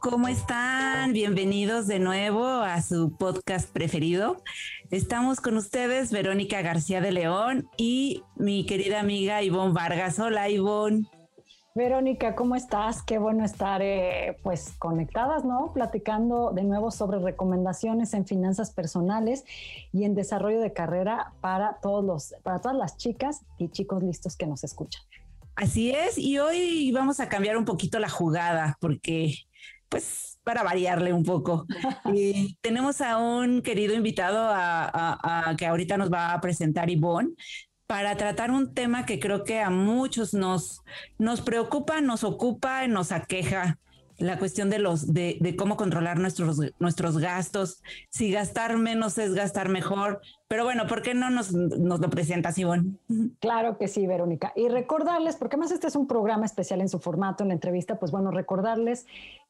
¿Cómo están? Bienvenidos de nuevo a su podcast preferido. Estamos con ustedes, Verónica García de León y mi querida amiga Ivonne Vargas. Hola, Ivonne. Verónica, ¿cómo estás? Qué bueno estar eh, pues conectadas, ¿no? Platicando de nuevo sobre recomendaciones en finanzas personales y en desarrollo de carrera para todos los, para todas las chicas y chicos listos que nos escuchan. Así es, y hoy vamos a cambiar un poquito la jugada porque pues para variarle un poco. y tenemos a un querido invitado a, que ahorita nos va a presentar Ivonne para tratar un tema que creo que a muchos nos, nos preocupa, nos ocupa, nos aqueja la cuestión de los de, de, cómo controlar nuestros nuestros gastos, si gastar menos es gastar mejor, pero bueno, ¿por qué no nos, nos lo presentas, Ivonne? Claro que sí, Verónica. Y recordarles, porque más este es un programa especial en su formato, en la entrevista, pues bueno, recordarles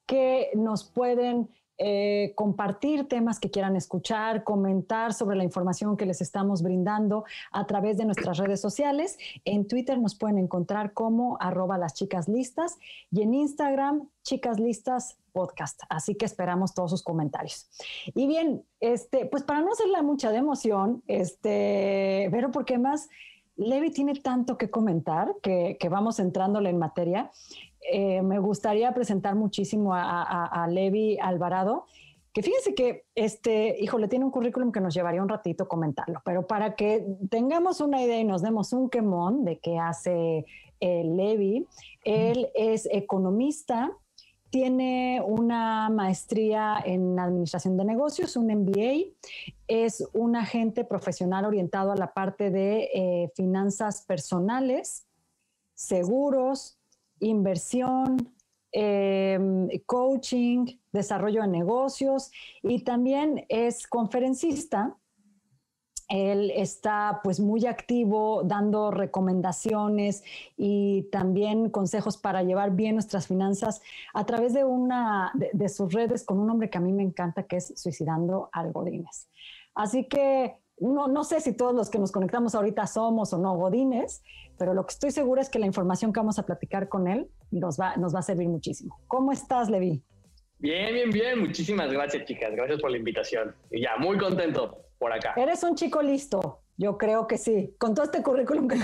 que nos pueden eh, compartir temas que quieran escuchar, comentar sobre la información que les estamos brindando a través de nuestras redes sociales. En Twitter nos pueden encontrar como arroba las chicas listas y en Instagram chicas listas podcast. Así que esperamos todos sus comentarios. Y bien, este, pues para no hacerla mucha de emoción, este, pero porque más Levi tiene tanto que comentar que, que vamos entrándole en materia. Eh, me gustaría presentar muchísimo a, Levi Alvarado, que fíjense que, este, híjole, tiene un currículum que nos llevaría un ratito comentarlo, pero para que tengamos una idea y nos demos un quemón de qué hace eh, Levi, él es economista, tiene una maestría en administración de negocios, un MBA, es un agente profesional orientado a la parte de eh, finanzas personales, seguros, inversión, em, coaching, desarrollo de negocios y también es conferencista. Él está pues muy activo dando recomendaciones y también consejos para llevar bien nuestras finanzas a través de una de, sus redes con un nombre que a mí me encanta que es Suicidando Algodines. Así que no, no sé si todos los que nos conectamos ahorita somos o no godines, pero lo que estoy segura es que la información que vamos a platicar con él nos va, nos va a servir muchísimo. ¿Cómo estás, Levi? Bien, bien, bien. Muchísimas gracias, chicas. Gracias por la invitación. Y ya, muy contento por acá. Eres un chico listo. Yo creo que sí. Con todo este currículum que...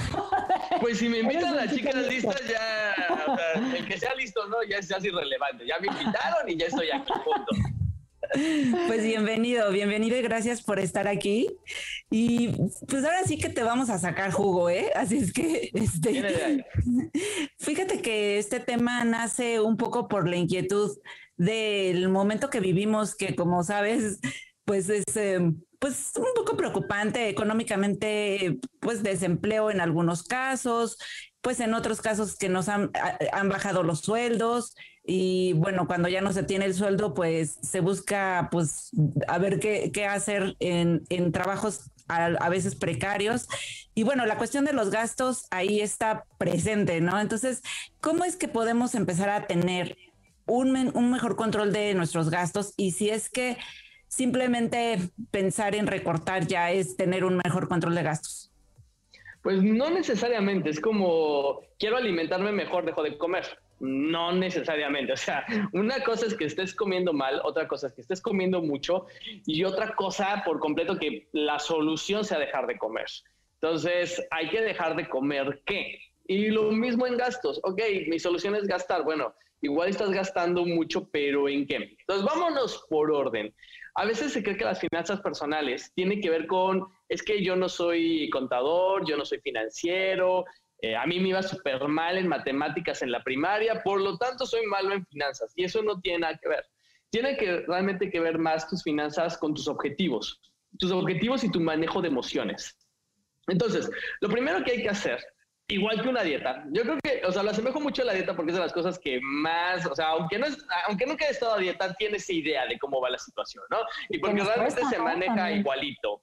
Pues si me invitan a las chicas listas, ya... el que sea listo no, ya es, ya irrelevante. Ya me invitaron y ya estoy aquí, punto. Pues bienvenido, bienvenido y gracias por estar aquí. Y pues ahora sí que te vamos a sacar jugo, ¿eh? Así es que, este, fíjate que este tema nace un poco por la inquietud del momento que vivimos, que como sabes, pues es eh, pues un poco preocupante económicamente, pues desempleo en algunos casos, pues en otros casos que nos han, han bajado los sueldos y bueno, cuando ya no se tiene el sueldo, pues se busca pues a ver qué, qué hacer en, en trabajos a, veces precarios. Y bueno, la cuestión de los gastos ahí está presente, ¿no? Entonces, ¿cómo es que podemos empezar a tener un, un mejor control de nuestros gastos? Y si es que simplemente pensar en recortar ya es tener un mejor control de gastos? Pues no necesariamente, es como quiero alimentarme mejor, dejo de comer. No necesariamente, o sea, una cosa es que estés comiendo mal, otra cosa es que estés comiendo mucho y otra cosa por completo que la solución sea dejar de comer. Entonces, hay que dejar de comer qué? Y lo mismo en gastos. Ok, mi solución es gastar. Bueno, igual estás gastando mucho, pero ¿en qué? Entonces, vámonos por orden. A veces se cree que las finanzas personales tienen que ver con, es que yo no soy contador, yo no soy financiero, eh, a mí me iba súper mal en matemáticas en la primaria, por lo tanto soy malo en finanzas. Y eso no tiene nada que ver. Tiene que realmente que ver más tus finanzas con tus objetivos, tus objetivos y tu manejo de emociones. Entonces, lo primero que hay que hacer igual que una dieta. Yo creo que, o sea, lo asemejo mucho a la dieta porque es de las cosas que más, o sea, aunque no es, aunque nunca he estado a dieta, tienes idea de cómo va la situación, ¿no? Y porque realmente se maneja igualito.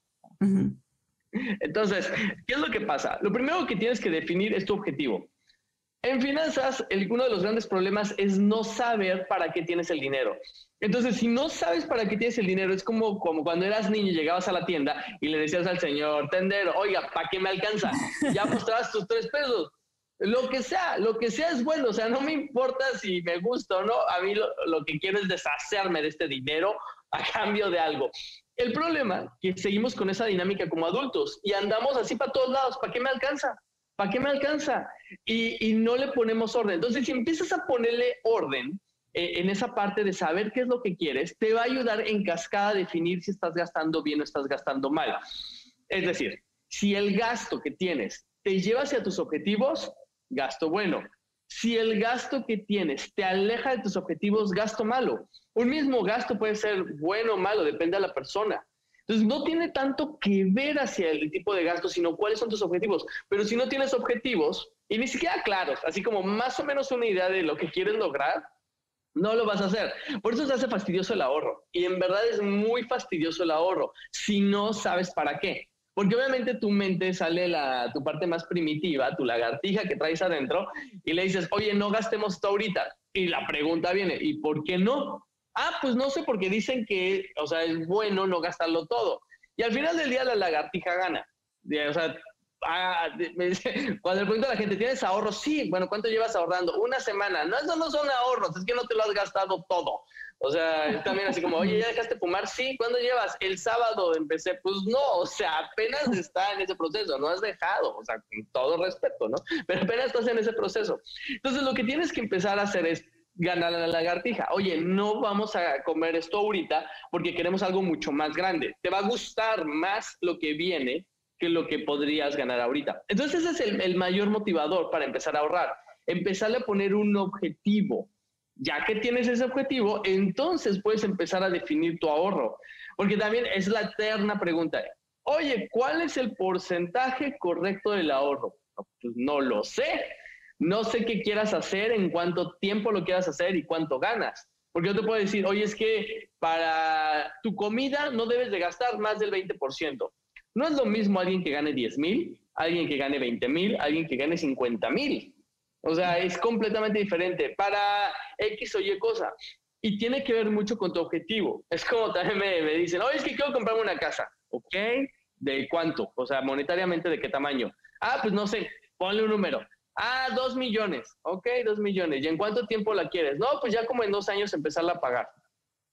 Entonces, ¿qué es lo que pasa? Lo primero que tienes que definir es tu objetivo. En finanzas, uno de los grandes problemas es no saber para qué tienes el dinero. Entonces, si no sabes para qué tienes el dinero, es como, cuando eras niño y llegabas a la tienda y le decías al señor tendero, oiga, ¿para qué me alcanza? Ya mostrabas tus tres pesos. Lo que sea, lo que sea es bueno, o sea, no me importa si me gusta o no, a mí lo que quiero es deshacerme de este dinero a cambio de algo. El problema es que seguimos con esa dinámica como adultos y andamos así para todos lados, ¿para qué me alcanza? ¿Para qué me alcanza? Y, no le ponemos orden. Entonces, si empiezas a ponerle orden, eh, en esa parte de saber qué es lo que quieres, te va a ayudar en cascada a definir si estás gastando bien o estás gastando mal. Es decir, si el gasto que tienes te lleva hacia tus objetivos, gasto bueno. Si el gasto que tienes te aleja de tus objetivos, gasto malo. Un mismo gasto puede ser bueno o malo, depende de la persona. Entonces, no tiene tanto que ver hacia el tipo de gasto, sino cuáles son tus objetivos. Pero si no tienes objetivos, y ni siquiera claros, así como más o menos una idea de lo que quieres lograr, no lo vas a hacer. Por eso se hace fastidioso el ahorro. Y en verdad es muy fastidioso el ahorro si no sabes para qué. Porque obviamente tu mente sale la, tu parte más primitiva, tu lagartija que traes adentro, y le dices, oye, no gastemos esto ahorita. Y la pregunta viene, ¿y por qué no? Ah, pues no sé, porque dicen que, o sea, es bueno no gastarlo todo. Y al final del día la lagartija gana. O sea, Ah, cuando le pregunto a la gente, ¿tienes ahorros? Sí, bueno, ¿cuánto llevas ahorrando? Una semana. No, eso no son ahorros, es que no te lo has gastado todo. O sea, también así como, oye, ¿ya dejaste fumar? Sí, ¿cuándo llevas? El sábado empecé. Pues no, o sea, apenas está en ese proceso, no has dejado, o sea, con todo respeto, ¿no? Pero apenas estás en ese proceso. Entonces, lo que tienes que empezar a hacer es ganar a la lagartija. Oye, no vamos a comer esto ahorita porque queremos algo mucho más grande. Te va a gustar más lo que viene que lo que podrías ganar ahorita. Entonces ese es el, mayor motivador para empezar a ahorrar. Empezarle a poner un objetivo. Ya que tienes ese objetivo, entonces puedes empezar a definir tu ahorro. Porque también es la eterna pregunta. Oye, ¿cuál es el porcentaje correcto del ahorro? Pues no lo sé. No sé qué quieras hacer, en cuánto tiempo lo quieras hacer y cuánto ganas. Porque yo te puedo decir, oye, es que para tu comida no debes de gastar más del 20%. No es lo mismo alguien que gane 10 mil, alguien que gane 20 mil, alguien que gane 50 mil. O sea, es completamente diferente para X o Y cosa. Y tiene que ver mucho con tu objetivo. Es como también me, me dicen, oye, es que quiero comprarme una casa. ¿Ok? ¿De cuánto? O sea, monetariamente, ¿de qué tamaño? Ah, pues no sé, ponle un número. Ah, dos millones. Ok, dos millones. ¿Y en cuánto tiempo la quieres? No, pues ya como en dos años empezarla a pagar.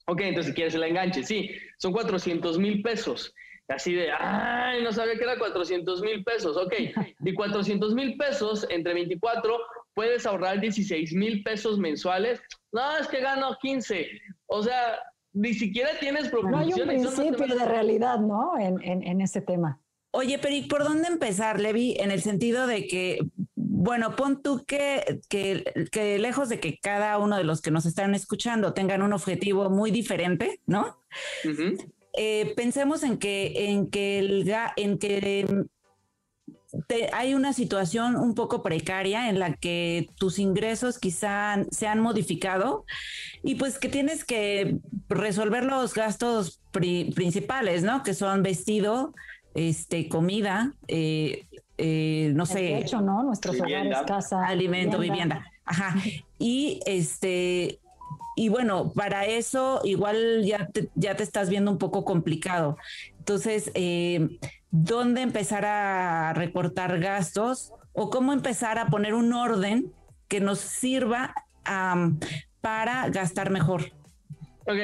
Ok, entonces quieres el enganche, sí, son 400 mil pesos. Así de, ay, no sabía que era 400 mil pesos. Ok, y 400 mil pesos entre 24 puedes ahorrar 16 mil pesos mensuales. No, es que gano 15. O sea, ni siquiera tienes preocupaciones. No hay un principio de realidad, ¿no? En, en, en ese tema. Oye, pero ¿y por dónde empezar, Levi? En el sentido de que, bueno, pon tú que, que, que, lejos de que cada uno de los que nos están escuchando tengan un objetivo muy diferente, ¿no? Eh, pensemos en que, en que, el, en que hay una situación un poco precaria en la que tus ingresos quizá se han modificado y pues que tienes que resolver los gastos principales, ¿no? Que son vestido, este, comida, eh, eh, no sé. hecho, ¿no? Nuestros hogares, casa. Alimento, vivienda. Ajá. Y este, y bueno, para eso igual ya te, ya te estás viendo un poco complicado. Entonces, eh, ¿dónde empezar a recortar gastos o cómo empezar a poner un orden que nos sirva para gastar mejor? Ok,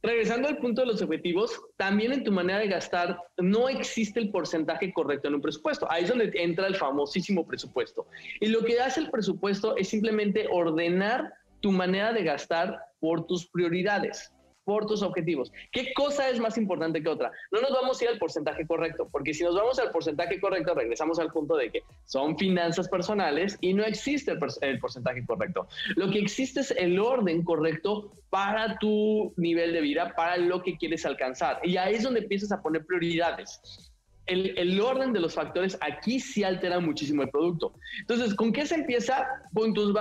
regresando al punto de los objetivos, también en tu manera de gastar no existe el porcentaje correcto en un presupuesto. Ahí es donde entra el famosísimo presupuesto. Y lo que hace el presupuesto es simplemente ordenar tu manera de gastar por tus prioridades, por tus objetivos. ¿Qué cosa es más importante que otra? No nos vamos a ir al porcentaje correcto, porque si nos vamos al porcentaje correcto, regresamos al punto de que son finanzas personales y no existe el, porcentaje correcto. Lo que existe es el orden correcto para tu nivel de vida, para lo que quieres alcanzar. Y ahí es donde empiezas a poner prioridades. El, orden de los factores aquí sí altera muchísimo el producto. Entonces, ¿con qué se empieza? Con tus,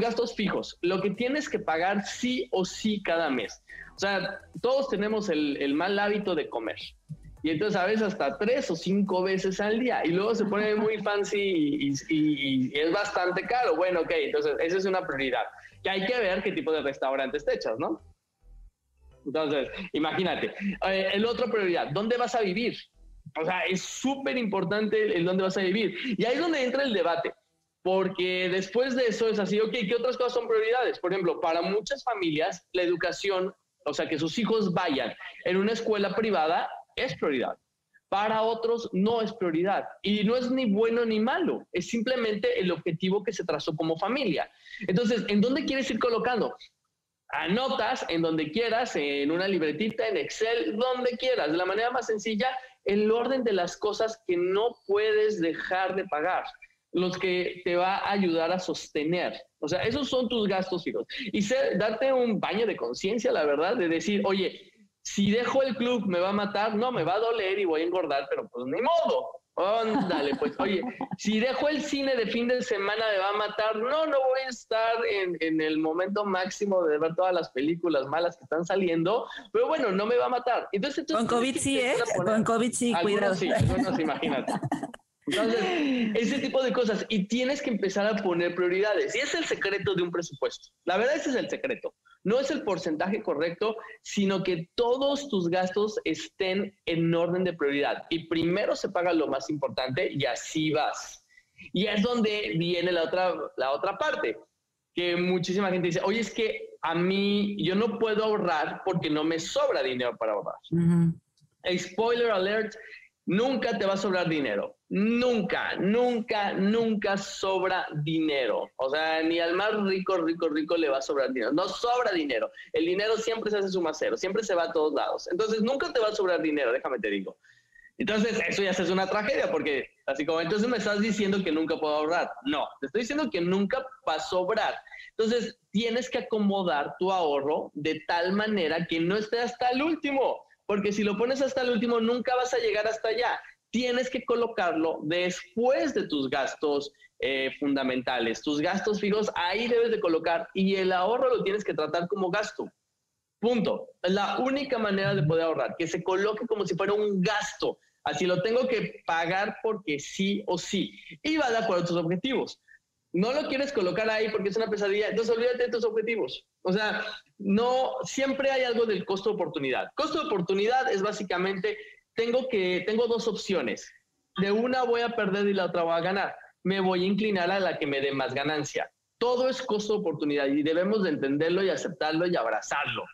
gastos fijos, lo que tienes que pagar sí o sí cada mes. O sea, todos tenemos el, mal hábito de comer. Y entonces a veces hasta tres o cinco veces al día. Y luego se pone muy fancy y, y es bastante caro. Bueno, ok, entonces esa es una prioridad. Que hay que ver qué tipo de restaurantes te echas, ¿no? Entonces, imagínate. Eh, el otro prioridad, ¿dónde vas a vivir? O sea, es súper importante el dónde vas a vivir. Y ahí es donde entra el debate. Porque después de eso es así, ok, ¿qué otras cosas son prioridades? Por ejemplo, para muchas familias, la educación, o sea, que sus hijos vayan en una escuela privada, es prioridad. Para otros no es prioridad. Y no es ni bueno ni malo, es simplemente el objetivo que se trazó como familia. Entonces, ¿en dónde quieres ir colocando? anotas en donde quieras, en una libretita, en Excel, donde quieras, de la manera más sencilla, el orden de las cosas que no puedes dejar de pagar, los que te va a ayudar a sostener. O sea, esos son tus gastos fijos. Y darte un baño de conciencia, la verdad, de decir, oye, si dejo el club me va a matar, no, me va a doler y voy a engordar, pero pues ni modo. Ándale, pues, oye, si dejo el cine de fin de semana me va a matar. No, no voy a estar en, el momento máximo de ver todas las películas malas que están saliendo, pero bueno, no me va a matar. Entonces, Con COVID sí, ¿eh? Con COVID sí, cuidado. Sí, imagínate. Entonces, ese tipo de cosas. Y tienes que empezar a poner prioridades. Y es el secreto de un presupuesto. La verdad, ese es el secreto. No es el porcentaje correcto, sino que todos tus gastos estén en orden de prioridad. Y primero se paga lo más importante y así vas. Y es donde viene la otra, la otra parte, que muchísima gente dice, oye, es que a mí yo no puedo ahorrar porque no me sobra dinero para ahorrar. Spoiler alert, nunca te va a sobrar dinero. Nunca, nunca, nunca sobra dinero. O sea, ni al más rico, rico, rico le va a sobrar dinero. No sobra dinero. El dinero siempre se hace suma cero, siempre se va a todos lados. Entonces, nunca te va a sobrar dinero, déjame te digo. Entonces, eso ya es una tragedia, porque así como entonces me estás diciendo que nunca puedo ahorrar. No, te estoy diciendo que nunca va a sobrar. Entonces, tienes que acomodar tu ahorro de tal manera que no esté hasta el último, porque si lo pones hasta el último, nunca vas a llegar hasta allá tienes que colocarlo después de tus gastos eh, fundamentales. Tus gastos fijos ahí debes de colocar y el ahorro lo tienes que tratar como gasto. Punto. La única manera de poder ahorrar, que se coloque como si fuera un gasto. Así lo tengo que pagar porque sí o sí. Y va de acuerdo a tus objetivos. No lo quieres colocar ahí porque es una pesadilla, entonces olvídate de tus objetivos. O sea, no, siempre hay algo del costo de oportunidad. Costo de oportunidad es básicamente tengo, que, tengo dos opciones. De una voy a perder y la otra voy a ganar. Me voy a inclinar a la que me dé más ganancia. Todo es costo de oportunidad y debemos de entenderlo y aceptarlo y abrazarlo.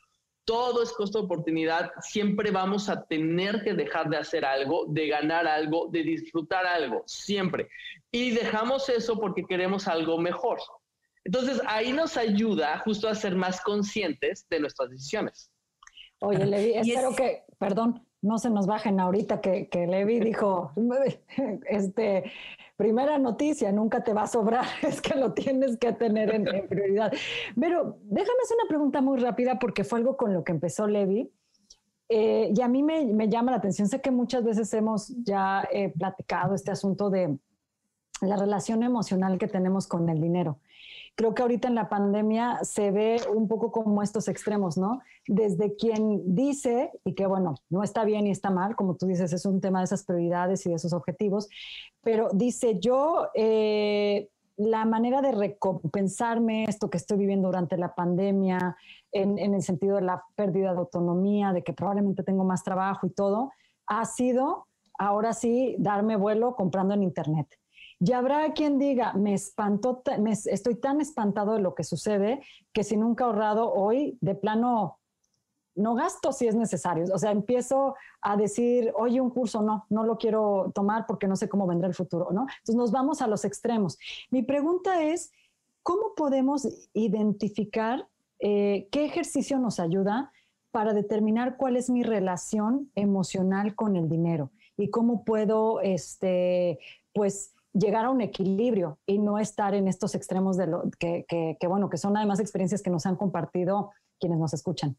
Todo es costo de oportunidad. Siempre vamos a tener que dejar de hacer algo, de ganar algo, de disfrutar algo, siempre. Y dejamos eso porque queremos algo mejor. Entonces ahí nos ayuda justo a ser más conscientes de nuestras decisiones. Oye, Levi, espero que, perdón, no se nos bajen ahorita que, que Levi dijo, este, primera noticia, nunca te va a sobrar, es que lo tienes que tener en, prioridad. Pero déjame hacer una pregunta muy rápida porque fue algo con lo que empezó Levi. Eh, y a mí me, llama la atención, sé que muchas veces hemos ya eh, platicado este asunto de la relación emocional que tenemos con el dinero creo que ahorita en la pandemia se ve un poco como estos extremos, ¿no? Desde quien dice, y que bueno, no está bien y está mal, como tú dices, es un tema de esas prioridades y de esos objetivos, pero dice yo, eh, la manera de recompensarme esto que estoy viviendo durante la pandemia, en, en el sentido de la pérdida de autonomía, de que probablemente tengo más trabajo y todo, ha sido ahora sí darme vuelo comprando en Internet. Y habrá quien diga, me espantó, me, estoy tan espantado de lo que sucede que si nunca he ahorrado hoy, de plano, no gasto si es necesario. O sea, empiezo a decir, oye, un curso no, no lo quiero tomar porque no sé cómo vendrá el futuro, ¿no? Entonces nos vamos a los extremos. Mi pregunta es, ¿cómo podemos identificar eh, qué ejercicio nos ayuda para determinar cuál es mi relación emocional con el dinero? Y cómo puedo, este, pues, llegar a un equilibrio y no estar en estos extremos de lo que, que, bueno, que son además experiencias que nos han compartido quienes nos escuchan.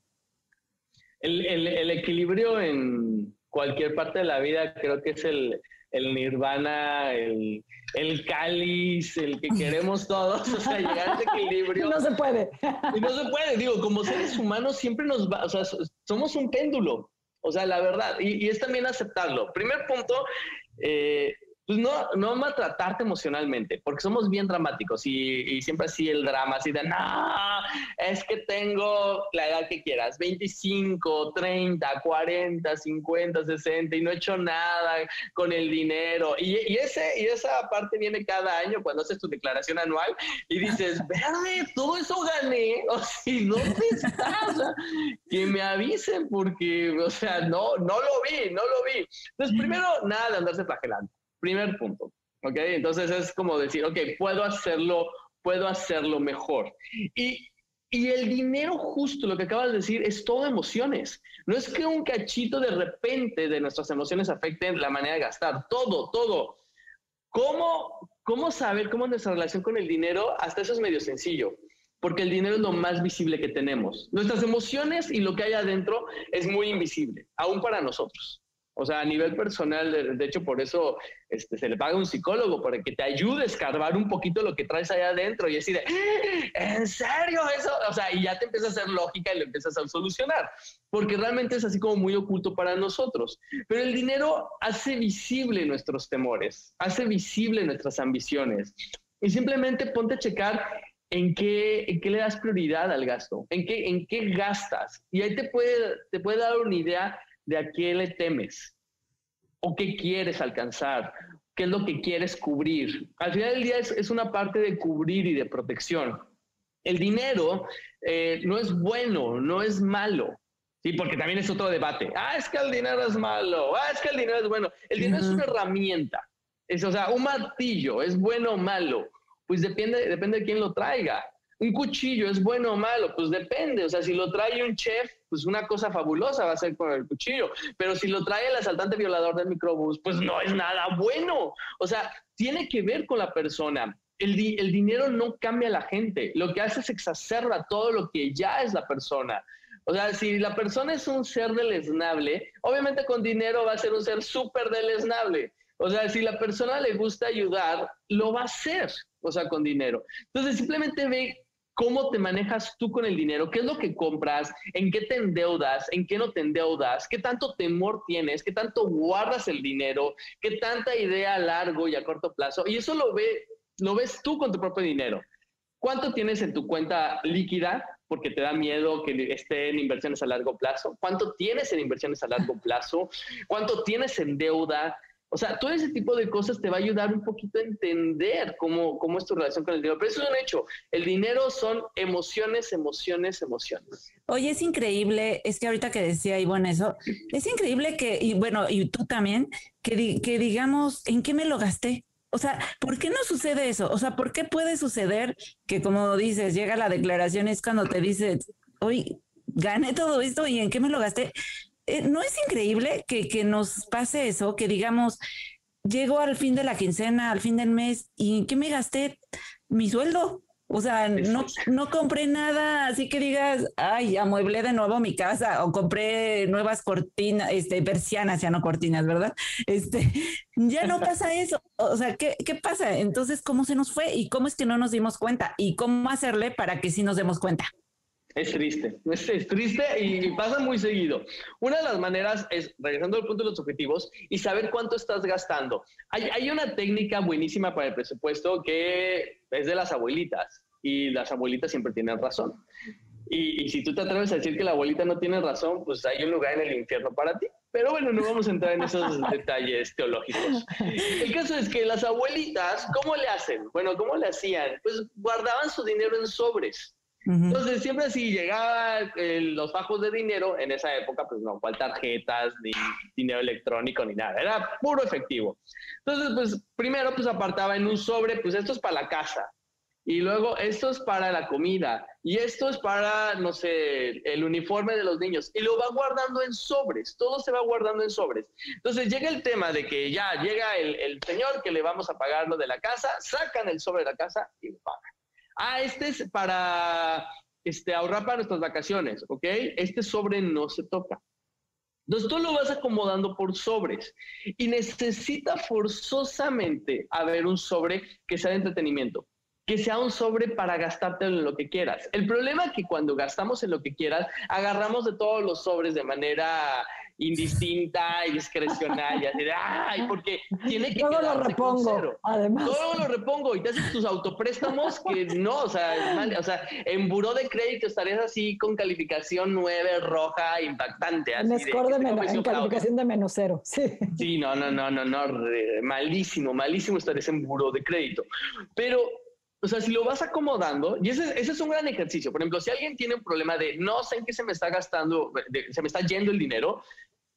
El, el, equilibrio en cualquier parte de la vida, creo que es el, el nirvana, el, el cáliz, el que queremos todos, o sea, llegar a ese equilibrio. No se puede. Y no se puede, digo, como seres humanos siempre nos va, o sea, somos un péndulo, o sea, la verdad, y, y es también aceptarlo. Primer punto, eh, pues no, no maltratarte emocionalmente, porque somos bien dramáticos y, siempre así el drama, así de, no, es que tengo la edad que quieras, 25, 30, 40, 50, 60 y no he hecho nada con el dinero. Y, ese, y esa parte viene cada año cuando haces tu declaración anual y dices, verde, todo eso gané, o si no te estás, que me avisen porque, o sea, no, no lo vi, no lo vi. Entonces, primero, nada de andarse flagelando. Primer punto, ¿ok? Entonces es como decir, ok, puedo hacerlo, puedo hacerlo mejor. Y, y el dinero justo, lo que acabas de decir, es todo emociones. No es que un cachito de repente de nuestras emociones afecte la manera de gastar, todo, todo. ¿Cómo, cómo saber cómo nuestra relación con el dinero? Hasta eso es medio sencillo porque el dinero es lo más visible que tenemos. Nuestras emociones y lo que hay adentro es muy invisible, aún para nosotros. O sea, a nivel personal, de, hecho, por eso este, se le paga a un psicólogo, para que te ayude a escarbar un poquito lo que traes allá adentro y decir, ¿en serio eso? O sea, y ya te empieza a hacer lógica y lo empiezas a solucionar, porque realmente es así como muy oculto para nosotros. Pero el dinero hace visible nuestros temores, hace visible nuestras ambiciones. Y simplemente ponte a checar en qué, en qué le das prioridad al gasto, en qué, en qué gastas. Y ahí te puede, te puede dar una idea de a qué le temes o qué quieres alcanzar, qué es lo que quieres cubrir. Al final del día es, una parte de cubrir y de protección. El dinero eh, no es bueno, no es malo. Sí, porque también es otro debate. Ah, es que el dinero es malo. Ah, es que el dinero es bueno. El dinero es una herramienta. Es, o sea, un martillo, ¿es bueno o malo? Pues depende, depende de quién lo traiga. Un cuchillo, ¿es bueno o malo? Pues depende. O sea, si lo trae un chef, pues una cosa fabulosa va a ser con el cuchillo. Pero si lo trae el asaltante violador del microbús, pues no es nada bueno. O sea, tiene que ver con la persona. El, el dinero no cambia a la gente. Lo que hace es exacerba todo lo que ya es la persona. O sea, si la persona es un ser deleznable, obviamente con dinero va a ser un ser súper deleznable. O sea, si la persona le gusta ayudar, lo va a hacer, o sea, con dinero. Entonces, simplemente ve cómo te manejas tú con el dinero, qué es lo que compras, en qué te endeudas, en qué no te endeudas, qué tanto temor tienes, qué tanto guardas el dinero, qué tanta idea a largo y a corto plazo. Y eso lo, ve, lo ves tú con tu propio dinero. ¿Cuánto tienes en tu cuenta líquida? Porque te da miedo que esté en inversiones a largo plazo. ¿Cuánto tienes en inversiones a largo plazo? ¿Cuánto tienes en deuda? O sea, todo ese tipo de cosas te va a ayudar un poquito a entender cómo, cómo es tu relación con el dinero. Pero eso es un hecho. El dinero son emociones, emociones, emociones. Oye, es increíble, es que ahorita que decía Ivonne eso, es increíble que, y bueno, y tú también, que, digamos, ¿en qué me lo gasté? O sea, ¿por qué no sucede eso? O sea, ¿por qué puede suceder que, como dices, llega la declaración, es cuando te dices, hoy gané todo esto y en qué me lo gasté? Eh, ¿no es increíble que, que, nos pase eso? Que digamos, llego al fin de la quincena, al fin del mes, ¿y qué me gasté? Mi sueldo. O sea, no, no compré nada, así que digas, ay, amueblé de nuevo mi casa o compré nuevas cortinas, este, persianas, ya no cortinas, ¿verdad? Este, ya no pasa eso. O sea, ¿qué, ¿qué pasa? Entonces, ¿cómo se nos fue y cómo es que no nos dimos cuenta? ¿Y cómo hacerle para que sí nos demos cuenta? Es triste, es, triste y pasa muy seguido. Una de las maneras es, regresando al punto de los objetivos, y saber cuánto estás gastando. Hay, hay una técnica buenísima para el presupuesto que es de las abuelitas, y las abuelitas siempre tienen razón. Y, y, si tú te atreves a decir que la abuelita no tiene razón, pues hay un lugar en el infierno para ti. Pero bueno, no vamos a entrar en esos detalles teológicos. El caso es que las abuelitas, ¿cómo le hacen? Bueno, ¿cómo le hacían? Pues guardaban su dinero en sobres. Entonces, siempre si llegaba los bajos de dinero, en esa época, pues no, cual tarjetas, ni dinero electrónico, ni nada, era puro efectivo. Entonces, pues primero, pues apartaba en un sobre, pues esto es para la casa, y luego esto es para la comida, y esto es para, no sé, el uniforme de los niños, y lo va guardando en sobres, todo se va guardando en sobres. Entonces llega el tema de que ya llega el, el señor que le vamos a pagar lo de la casa, sacan el sobre de la casa y lo pagan. Ah, este es para este, ahorrar para nuestras vacaciones, ¿ok? Este sobre no se toca. Entonces tú lo vas acomodando por sobres y necesita forzosamente haber un sobre que sea de entretenimiento, que sea un sobre para gastarte en lo que quieras. El problema es que cuando gastamos en lo que quieras, agarramos de todos los sobres de manera indistinta y discrecional y así de, ay, porque tiene que Todo lo repongo, además. Todo lo repongo y te haces tus autopréstamos que no, o sea, o sea, en buró de crédito estarías así con calificación 9 roja impactante. Así score de, en calificación de menos cero, sí. Sí, no, no, no, no, no, malísimo, malísimo estarías en buró de crédito. Pero o sea, si lo vas acomodando, y ese, ese, es un gran ejercicio. Por ejemplo, si alguien tiene un problema de no sé en qué se me está gastando, se me está yendo el dinero,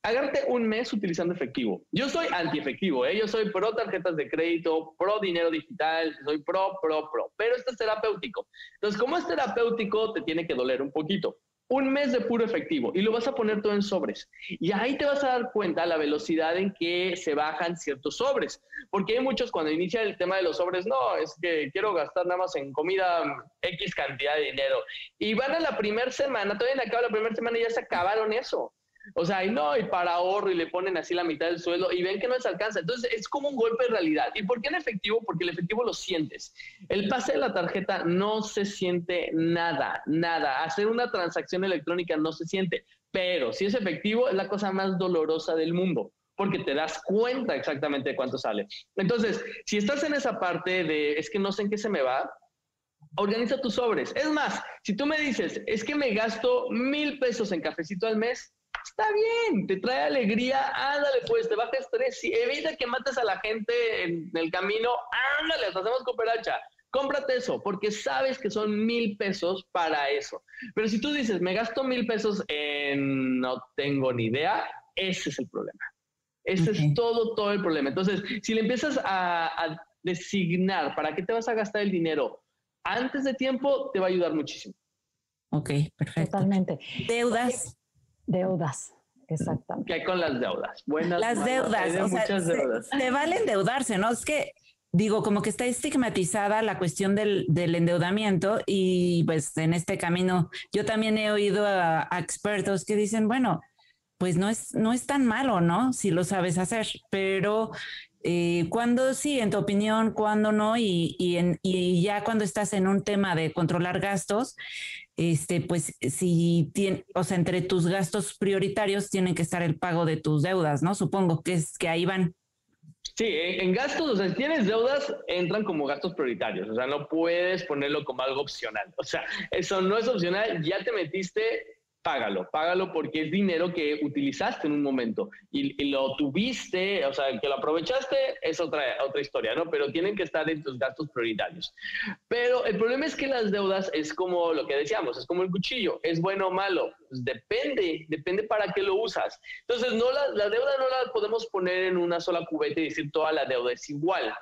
agarte un mes utilizando efectivo. Yo soy anti-efectivo, ¿eh? yo soy pro tarjetas de crédito, pro dinero digital, soy pro, pro, pro, pero esto es terapéutico. Entonces, como es terapéutico, te tiene que doler un poquito un mes de puro efectivo y lo vas a poner todo en sobres. Y ahí te vas a dar cuenta la velocidad en que se bajan ciertos sobres. Porque hay muchos cuando inicia el tema de los sobres, no, es que quiero gastar nada más en comida X cantidad de dinero. Y van a la primera semana, todavía acaba la primera semana y ya se acabaron eso. O sea, y no, y para ahorro y le ponen así la mitad del sueldo y ven que no les alcanza. Entonces es como un golpe de realidad. ¿Y por qué en efectivo? Porque el efectivo lo sientes. El pase de la tarjeta no se siente nada, nada. Hacer una transacción electrónica no se siente. Pero si es efectivo, es la cosa más dolorosa del mundo porque te das cuenta exactamente de cuánto sale. Entonces, si estás en esa parte de es que no sé en qué se me va, organiza tus sobres. Es más, si tú me dices, es que me gasto mil pesos en cafecito al mes, está bien, te trae alegría, ándale pues, te baja estrés, y evita que mates a la gente en el camino, ándale, te hacemos cooperacha. Cómprate eso, porque sabes que son mil pesos para eso. Pero si tú dices, me gasto mil pesos en no tengo ni idea, ese es el problema. Ese es todo, todo el problema. Entonces, si le empiezas a, a designar para qué te vas a gastar el dinero antes de tiempo, te va a ayudar muchísimo. Ok, perfecto. Totalmente. Deudas. Deudas. Exactamente. ¿Qué hay con las deudas? Buenas. Las deudas. O muchas deudas. Te, vale endeudarse, ¿no? Es que digo, como que está estigmatizada la cuestión del, del, endeudamiento y pues en este camino yo también he oído a, expertos que dicen, bueno, pues no es, no es tan malo, ¿no? Si lo sabes hacer, pero eh, cuando sí, en tu opinión, cuando no, y, y, en, y ya cuando estás en un tema de controlar gastos, este, pues si tiene, o sea, entre tus gastos prioritarios tienen que estar el pago de tus deudas, ¿no? Supongo que es que ahí van. Sí, en, gastos, o sea, si tienes deudas, entran como gastos prioritarios, o sea, no puedes ponerlo como algo opcional, o sea, eso no es opcional, ya te metiste págalo, págalo porque es dinero que utilizaste en un momento y, lo tuviste, o sea, que lo aprovechaste es otra, otra historia, ¿no? Pero tienen que estar en tus gastos prioritarios. Pero el problema es que las deudas es como lo que decíamos, es como el cuchillo, es bueno o malo, pues depende, depende para qué lo usas. Entonces, no la, la deuda no la podemos poner en una sola cubeta y decir toda la deuda es igual.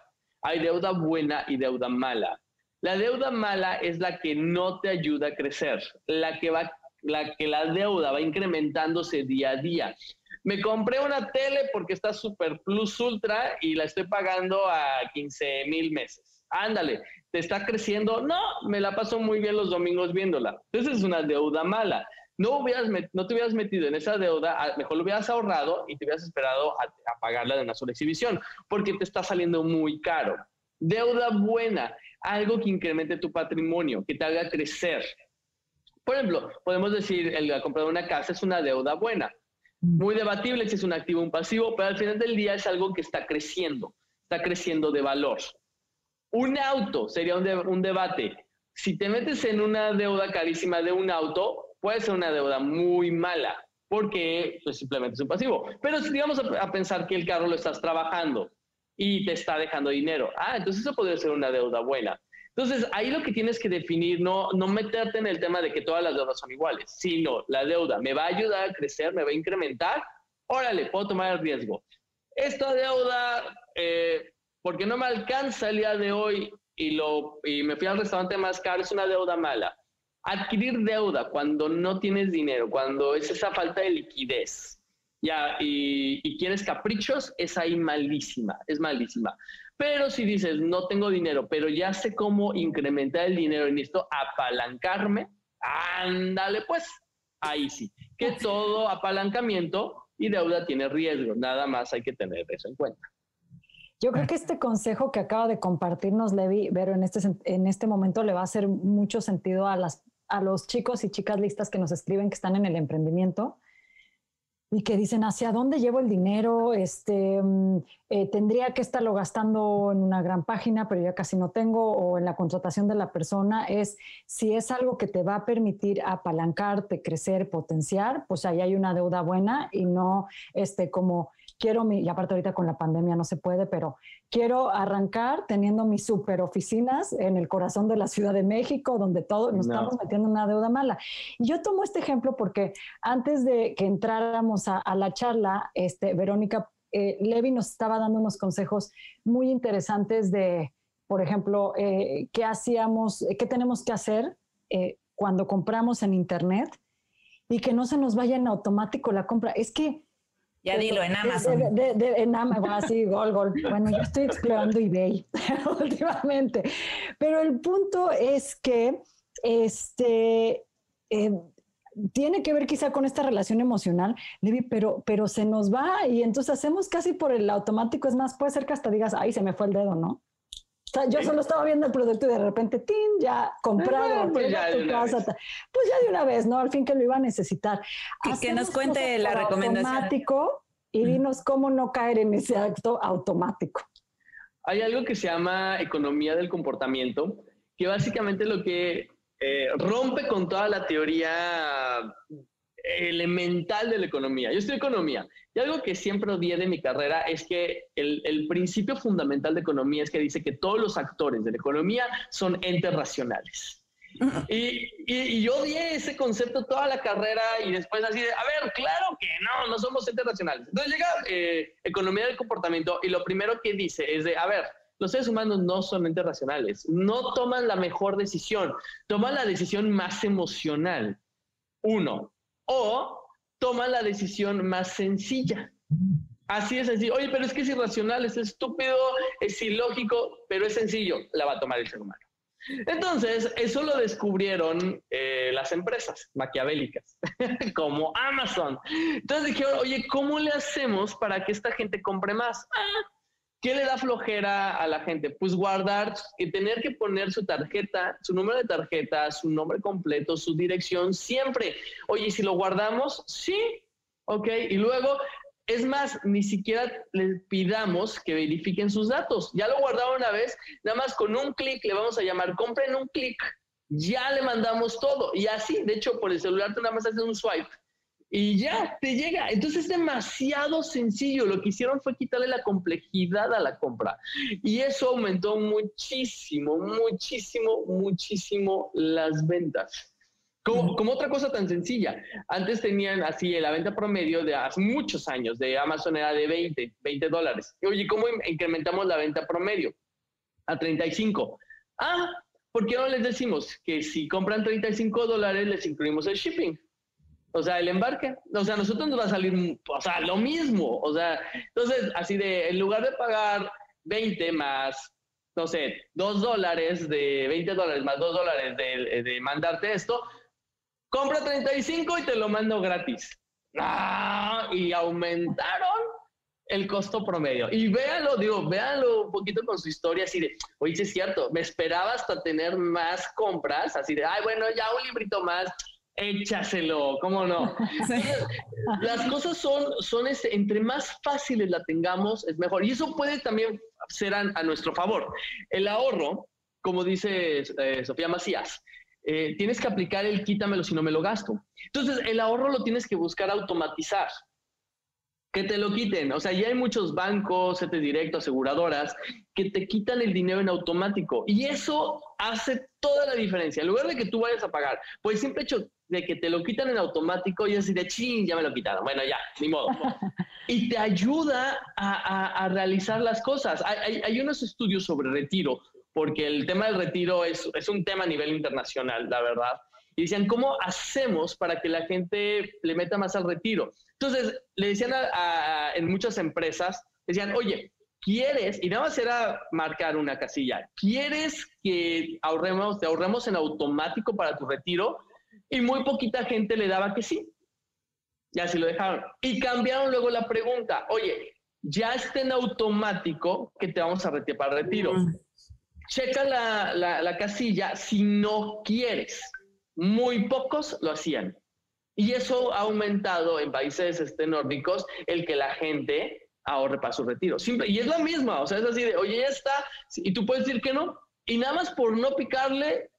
Hay deuda buena y deuda mala. La deuda mala es la que no te ayuda a crecer, la que va la que la deuda va incrementándose día a día. Me compré una tele porque está Super Plus Ultra y la estoy pagando a 15 mil meses. Ándale, te está creciendo. No, me la paso muy bien los domingos viéndola. Entonces es una deuda mala. No, hubieras no te hubieras metido en esa deuda, mejor lo hubieras ahorrado y te hubieras esperado a, a pagarla de una sola exhibición, porque te está saliendo muy caro. Deuda buena, algo que incremente tu patrimonio, que te haga crecer, por ejemplo, podemos decir, el comprar una casa es una deuda buena. Muy debatible si es un activo o un pasivo, pero al final del día es algo que está creciendo, está creciendo de valor. Un auto sería un, debate. Si te metes en una deuda carísima de un auto, puede ser una deuda muy mala, porque pues, simplemente es un pasivo. Pero si digamos a, pensar que el carro lo estás trabajando y te está dejando dinero, ah, entonces eso podría ser una deuda buena. Entonces, ahí lo que tienes que definir, no, no meterte en el tema de que todas las deudas son iguales, sino la deuda me va a ayudar a crecer, me va a incrementar, órale, puedo tomar el riesgo. Esta deuda, eh, porque no me alcanza el día de hoy y, lo, y me fui al restaurante más caro, es una deuda mala. Adquirir deuda cuando no tienes dinero, cuando es esa falta de liquidez, ya, y, y, quieres caprichos, es ahí malísima, es malísima. Pero si dices, no tengo dinero, pero ya sé cómo incrementar el dinero y necesito apalancarme, ándale pues, ahí sí. Que todo apalancamiento y deuda tiene riesgo. Nada más hay que tener eso en cuenta. Yo creo que este consejo que acaba de compartirnos Levi, pero en este, en este momento le va a hacer mucho sentido a, las, a los chicos y chicas listas que nos escriben que están en el emprendimiento y que dicen hacia dónde llevo el dinero, este, mm, eh, tendría que estarlo gastando en una gran página, pero ya casi no tengo, o en la contratación de la persona, es si es algo que te va a permitir apalancarte, crecer, potenciar, pues ahí hay una deuda buena y no este, como quiero mi, y aparte ahorita con la pandemia no se puede, pero quiero arrancar teniendo mis super oficinas en el corazón de la Ciudad de México, donde todos nos estamos metiendo en una deuda mala. Y yo tomo este ejemplo porque antes de que entráramos a, la charla, este, Verónica eh, Levi nos estaba dando unos consejos muy interesantes de, por ejemplo, eh, qué hacíamos, qué tenemos que hacer eh, cuando compramos en Internet y que no se nos vaya en automático la compra. Es que ya dilo, en Amazon. en Amazon, así, gol, gol. Bueno, yo estoy explorando eBay últimamente. Pero el punto es que este, eh, tiene que ver quizá con esta relación emocional, Levi, pero, pero se nos va y entonces hacemos casi por el automático. Es más, puede ser que hasta digas, ay, se me fue el dedo, ¿no? Yo solo estaba viendo el producto y de repente, ¡tin! Ya comprado. pues, ya de una casa. Vez. pues ya de una vez, ¿no? Al fin que lo iba a necesitar. Y que nos cuente la recomendación. Automático y dinos cómo no caer en ese acto automático. Hay algo que se llama economía del comportamiento, que básicamente lo que eh, rompe con toda la teoría elemental de la economía. Yo estoy economía y algo que siempre odié de mi carrera es que el, el, principio fundamental de economía es que dice que todos los actores de la economía son entes racionales. Y, y, yo odié ese concepto toda la carrera y después así de, a ver, claro que no, no somos entes racionales. Entonces llega eh, economía del comportamiento y lo primero que dice es de, a ver, los seres humanos no son entes racionales, no toman la mejor decisión, toman la decisión más emocional, uno, o toman la decisión más sencilla. Así es sencillo. Oye, pero es que es irracional, es estúpido, es ilógico, pero es sencillo. La va a tomar el ser humano. Entonces, eso lo descubrieron eh, las empresas maquiavélicas, como Amazon. Entonces dijeron, oye, ¿cómo le hacemos para que esta gente compre más? Ah, ¿Qué le da flojera a la gente? Pues guardar y tener que poner su tarjeta, su número de tarjeta, su nombre completo, su dirección, siempre. Oye, si lo guardamos, sí, ok. Y luego es más, ni siquiera les pidamos que verifiquen sus datos. Ya lo guardaron una vez, nada más con un clic le vamos a llamar, compren un clic, ya le mandamos todo. Y así, de hecho, por el celular tú nada más haces un swipe y ya te llega. Entonces es demasiado sencillo. Lo que hicieron fue quitarle la complejidad a la compra. Y eso aumentó muchísimo, muchísimo, muchísimo las ventas. Como, otra cosa tan sencilla, antes tenían así la venta promedio de hace muchos años de Amazon era de 20, 20 dólares. Oye, ¿cómo incrementamos la venta promedio? A 35. Ah, ¿por qué no les decimos que si compran 35 dólares les incluimos el shipping? O sea, el embarque. O sea, a nosotros nos va a salir, o sea, lo mismo. O sea, entonces, así de, en lugar de pagar 20 más, no sé, 2 dólares de 20 dólares más 2 dólares de, de mandarte esto, compra 35 y te lo mando gratis. Ah, y aumentaron el costo promedio. Y véanlo, digo, véanlo un poquito con su historia, así de, oye, es cierto, me esperaba hasta tener más compras, así de, ay, bueno, ya un librito más, échaselo, ¿cómo no? Las cosas son, son este, entre más fáciles la tengamos, es mejor. Y eso puede también ser a, nuestro favor. El ahorro, como dice eh, Sofía Macías, eh, tienes que aplicar el quítamelo si no me lo gasto. Entonces, el ahorro lo tienes que buscar automatizar. Que te lo quiten. O sea, ya hay muchos bancos, CT directo, aseguradoras, que te quitan el dinero en automático. Y eso hace toda la diferencia. En lugar de que tú vayas a pagar, pues simple hecho de que te lo quitan en automático y así de ching, ya me lo quitaron. Bueno, ya, ni modo. y te ayuda a, realizar las cosas. hay, unos estudios sobre retiro porque el tema del retiro es, es un tema a nivel internacional, la verdad. Y decían, ¿cómo hacemos para que la gente le meta más al retiro? Entonces, le decían a, en muchas empresas, decían, oye, ¿quieres? Y nada más era marcar una casilla. ¿Quieres que ahorremos, te ahorremos en automático para tu retiro? Y muy poquita gente le daba que sí. Y así lo dejaron. Y cambiaron luego la pregunta, oye, ya está en automático que te vamos a retirar para retiro. Checa la, la casilla si no quieres. Muy pocos lo hacían. Y eso ha aumentado en países este, nórdicos el que la gente ahorre para su retiro. Simple, y es la misma, o sea, es así de, oye, ya está, y tú puedes decir que no, y nada más por no picarle,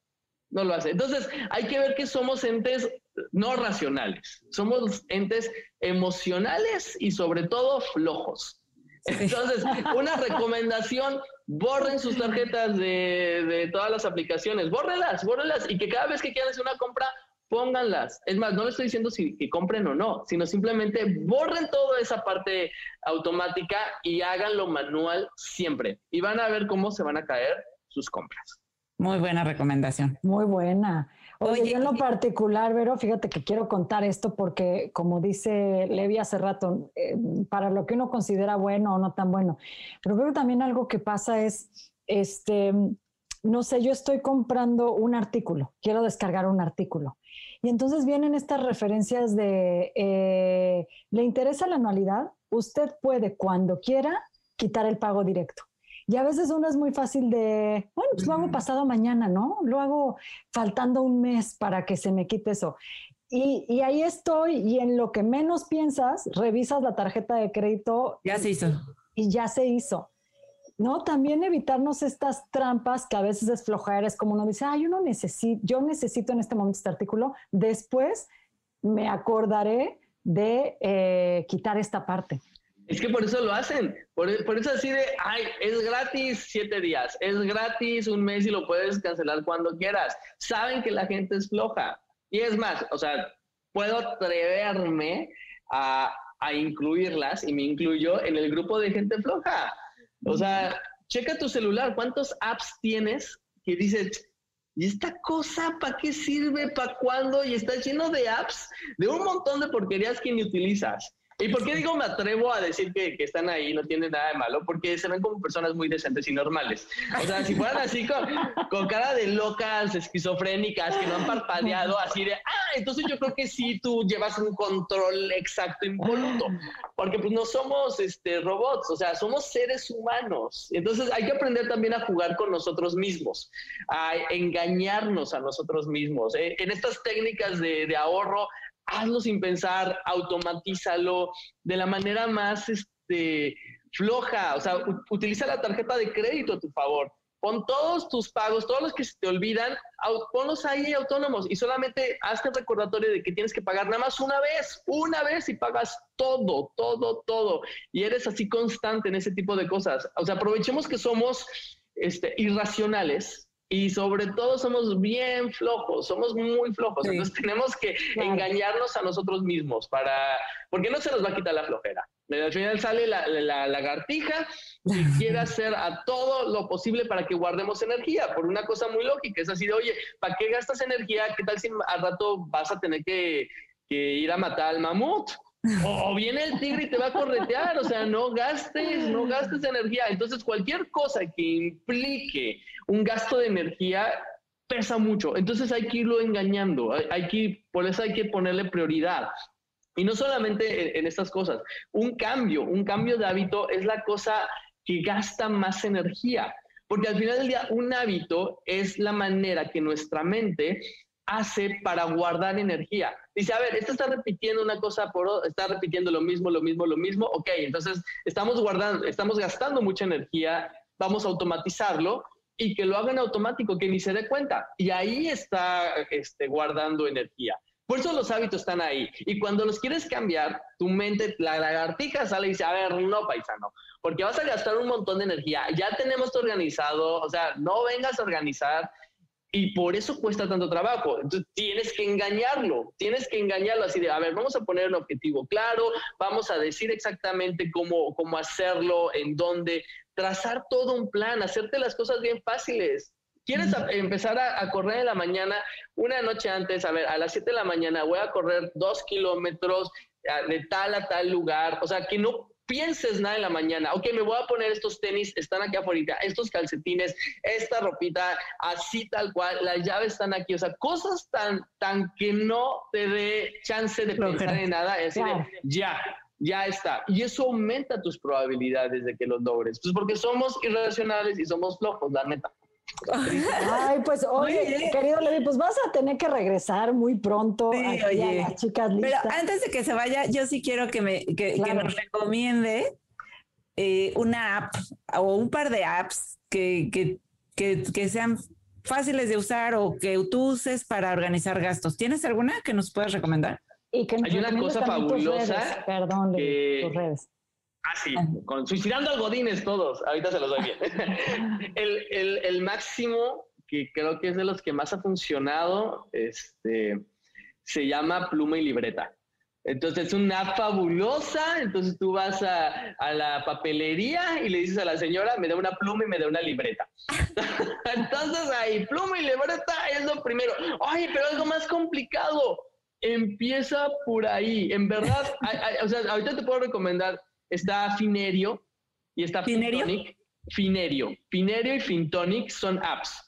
no lo hace. Entonces, hay que ver que somos entes no racionales, somos entes emocionales y sobre todo flojos. Entonces, una recomendación, borren sus tarjetas de, de todas las aplicaciones, bórrenlas, bórrenlas y que cada vez que quieran hacer una compra, pónganlas. Es más, no les estoy diciendo si que compren o no, sino simplemente borren toda esa parte automática y háganlo manual siempre. Y van a ver cómo se van a caer sus compras. Muy buena recomendación. Muy buena. Oye, yo en lo particular, Vero, fíjate que quiero contar esto porque, como dice Levi hace rato, eh, para lo que uno considera bueno o no tan bueno, pero creo que también algo que pasa es, este, no sé, yo estoy comprando un artículo, quiero descargar un artículo y entonces vienen estas referencias de, eh, ¿le interesa la anualidad? Usted puede cuando quiera quitar el pago directo. Y a veces uno es muy fácil de, bueno, pues lo hago pasado mañana, ¿no? Lo hago faltando un mes para que se me quite eso. Y, y, ahí estoy y en lo que menos piensas, revisas la tarjeta de crédito. Ya se hizo. Y ya se hizo. ¿no? También evitarnos estas trampas que a veces es flojera, es como uno dice, ah, yo no necesito, yo necesito en este momento este artículo, después me acordaré de eh, quitar esta parte. Es que por eso lo hacen, por, eso así de, ay, es gratis siete días, es gratis un mes y lo puedes cancelar cuando quieras. Saben que la gente es floja. Y es más, o sea, puedo atreverme a, a incluirlas y me incluyo en el grupo de gente floja. O sea, checa tu celular, ¿cuántos apps tienes que dices, ¿y esta cosa para qué sirve? ¿Para cuándo? Y está lleno de apps, de un montón de porquerías que ni utilizas. ¿Y por qué digo me atrevo a decir que, que, están ahí? No tiene nada de malo, porque se ven como personas muy decentes y normales. O sea, si fueran así con, con cara de locas, esquizofrénicas, que no han parpadeado, así de, ah, entonces yo creo que sí tú llevas un control exacto, impoluto, porque pues no somos este, robots, o sea, somos seres humanos. Entonces hay que aprender también a jugar con nosotros mismos, a engañarnos a nosotros mismos. Eh, en estas técnicas de, de ahorro, hazlo sin pensar, automatízalo de la manera más este, floja, o sea, utiliza la tarjeta de crédito a tu favor. Pon todos tus pagos, todos los que se te olvidan, ponlos ahí autónomos y solamente hazte el recordatorio de que tienes que pagar nada más una vez, una vez y pagas todo, todo, todo. Y eres así constante en ese tipo de cosas. O sea, aprovechemos que somos este, irracionales y sobre todo somos bien flojos, somos muy flojos. Entonces tenemos que engañarnos a nosotros mismos para, porque no se nos va a quitar la flojera. Al final sale la, la, lagartija y quiere hacer a todo lo posible para que guardemos energía, por una cosa muy lógica. Es así de, oye, ¿para qué gastas energía? ¿Qué tal si al rato vas a tener que, que ir a matar al mamut? O viene el tigre y te va a corretear, o sea, no gastes, no gastes energía. Entonces, cualquier cosa que implique un gasto de energía pesa mucho. Entonces hay que irlo engañando, hay, que, por eso hay que ponerle prioridad. Y no solamente en, estas cosas, un cambio, un cambio de hábito es la cosa que gasta más energía. Porque al final del día, un hábito es la manera que nuestra mente hace para guardar energía. Dice, a ver, esto está repitiendo una cosa por está repitiendo lo mismo, lo mismo, lo mismo. Ok, entonces estamos guardando, estamos gastando mucha energía, vamos a automatizarlo y que lo hagan automático, que ni se dé cuenta. Y ahí está este, guardando energía. Por eso los hábitos están ahí. Y cuando los quieres cambiar, tu mente, la lagartija sale y dice, a ver, no, paisano, porque vas a gastar un montón de energía. Ya tenemos todo organizado, o sea, no vengas a organizar y por eso cuesta tanto trabajo. Entonces, tienes que engañarlo, tienes que engañarlo así de, a ver, vamos a poner un objetivo claro, vamos a decir exactamente cómo, cómo hacerlo, en dónde, trazar todo un plan, hacerte las cosas bien fáciles. ¿Quieres empezar a, correr en la mañana, una noche antes, a ver, a las 7 de la mañana voy a correr dos kilómetros de tal a tal lugar? O sea, que no pienses nada en la mañana. Ok, me voy a poner estos tenis, están aquí afuera, estos calcetines, esta ropita, así tal cual, las llaves están aquí. O sea, cosas tan, tan que no te dé chance de pensar en nada. Es decir, ya, ya está. Y eso aumenta tus probabilidades de que los logres. Pues porque somos irracionales y somos flojos, la neta. Ay, pues oye, querido Levi, pues vas a tener que regresar muy pronto sí, oye. chicas listas. Pero antes de que se vaya, yo sí quiero que me que, nos recomiende eh, una app o un par de apps que, que, que, que sean fáciles de usar o que tú uses para organizar gastos. ¿Tienes alguna que nos puedas recomendar? Y que Hay una cosa fabulosa. Perdón, Levi, tus redes. Ah, sí, con, suicidando algodines todos. Ahorita se los doy bien. el, el, el, máximo, que creo que es de los que más ha funcionado, este, se llama pluma y libreta. Entonces es una fabulosa. Entonces tú vas a, a, la papelería y le dices a la señora, me da una pluma y me da una libreta. Entonces ahí, pluma y libreta es lo primero. Ay, pero algo más complicado. Empieza por ahí. En verdad, o sea, ahorita te puedo recomendar está Finerio y está ¿Finerio? Fintonic. Finerio. Finerio y Fintonic son apps.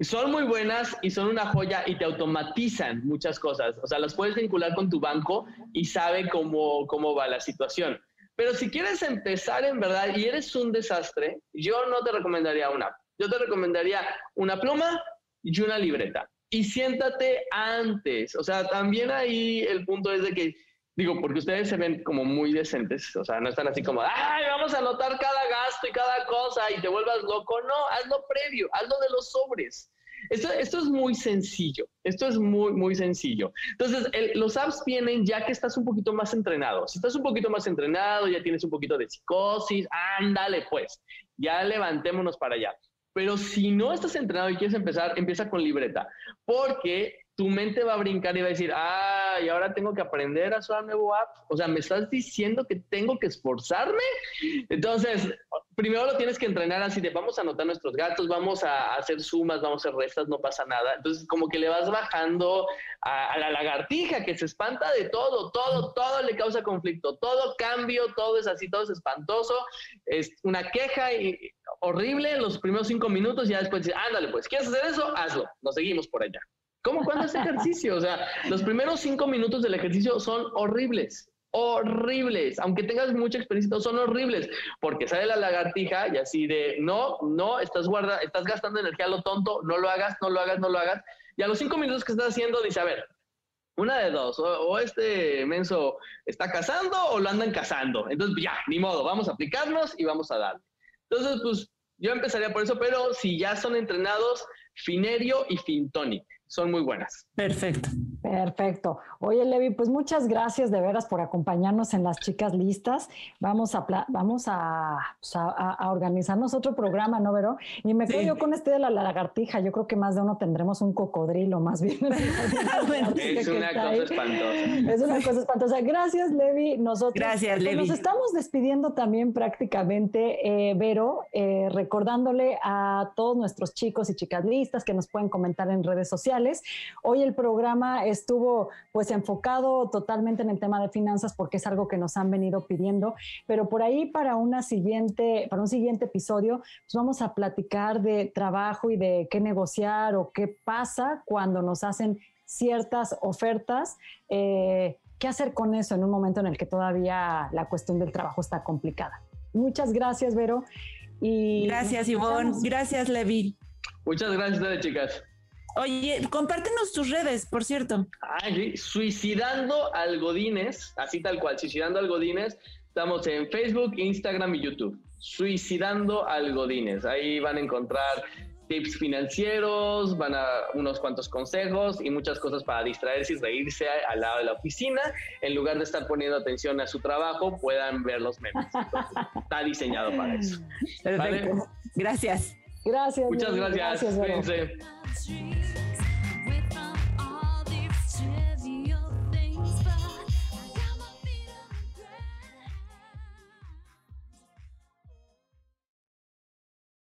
Son muy buenas y son una joya y te automatizan muchas cosas. O sea, las puedes vincular con tu banco y sabe cómo, cómo va la situación. Pero si quieres empezar en verdad y eres un desastre, yo no te recomendaría una app. Yo te recomendaría una pluma y una libreta. Y siéntate antes. O sea, también ahí el punto es de que Digo, porque ustedes se ven como muy decentes, o sea, no están así como, ay, vamos a anotar cada gasto y cada cosa y te vuelvas loco. No, hazlo previo, hazlo de los sobres. Esto, esto es muy sencillo, esto es muy, muy sencillo. Entonces, los apps vienen ya que estás un poquito más entrenado. Si estás un poquito más entrenado, ya tienes un poquito de psicosis, ándale pues, ya levantémonos para allá. Pero si no estás entrenado y quieres empezar, empieza con libreta, porque tu mente va a brincar y va a decir, ah, y ahora tengo que aprender a usar nuevo app. O sea, ¿me estás diciendo que tengo que esforzarme? Entonces, primero lo tienes que entrenar así de, vamos a anotar nuestros gatos, vamos a hacer sumas, vamos a hacer restas, no pasa nada. Entonces, como que le vas bajando a, la lagartija que se espanta de todo, todo, todo le causa conflicto, todo cambio, todo es así, todo es espantoso, es una queja y, horrible los primeros cinco minutos y ya después dices, ándale, pues, ¿quieres hacer eso? Hazlo, nos seguimos por allá. ¿Cómo cuando hace ejercicio? O sea, los primeros cinco minutos del ejercicio son horribles, horribles. Aunque tengas mucha experiencia, son horribles, porque sale la lagartija y así de, no, no, estás, guarda, estás gastando energía a lo tonto, no lo hagas, no lo hagas, no lo hagas. Y a los cinco minutos que estás haciendo, dice, a ver, una de dos, o, este menso está cazando o lo andan cazando. Entonces, ya, ni modo, vamos a aplicarnos y vamos a dar. Entonces, pues yo empezaría por eso, pero si ya son entrenados, Finerio y Fintonic son muy buenas. Perfecto. Perfecto. Oye, Levi, pues muchas gracias de veras por acompañarnos en las chicas listas. Vamos a vamos pues, a, a, organizarnos otro programa, ¿no, Vero? Y me quedo yo con este de la lagartija. Yo creo que más de uno tendremos un cocodrilo, más bien. es una cosa espantosa. Es una cosa espantosa. Gracias, Levi. Nosotros gracias, pues, Levi. nos estamos despidiendo también prácticamente, eh, Vero, eh, recordándole a todos nuestros chicos y chicas listas que nos pueden comentar en redes sociales Hoy el programa estuvo pues enfocado totalmente en el tema de finanzas porque es algo que nos han venido pidiendo, pero por ahí para una siguiente para un siguiente episodio pues vamos a platicar de trabajo y de qué negociar o qué pasa cuando nos hacen ciertas ofertas. Eh, ¿Qué hacer con eso en un momento en el que todavía la cuestión del trabajo está complicada? Muchas gracias, Vero. Y gracias, Ivonne. Gracias, Levi. Muchas gracias, chicas. Oye, compártenos tus redes, por cierto. Ay, Suicidando Algodines, así tal cual, Suicidando Algodines. Estamos en Facebook, Instagram y YouTube. Suicidando Algodines. Ahí van a encontrar tips financieros, van a unos cuantos consejos y muchas cosas para distraerse y reírse al lado de la oficina. En lugar de estar poniendo atención a su trabajo, puedan ver los memes. está diseñado para eso. Perfecto. Gracias. Gracias. Muchas gracias. gracias